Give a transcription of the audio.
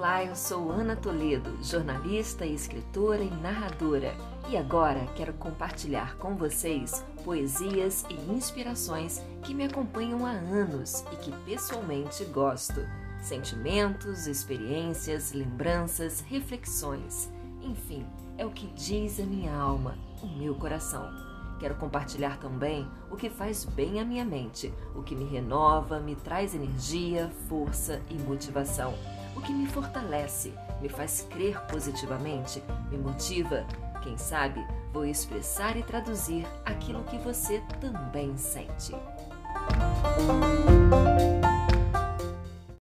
Olá, eu sou Ana Toledo, jornalista, escritora e narradora, e agora quero compartilhar com vocês poesias e inspirações que me acompanham há anos e que pessoalmente gosto. Sentimentos, experiências, lembranças, reflexões, enfim, é o que diz a minha alma, o meu coração. Quero compartilhar também o que faz bem à minha mente, o que me renova, me traz energia, força e motivação o que me fortalece, me faz crer positivamente, me motiva. Quem sabe vou expressar e traduzir aquilo que você também sente.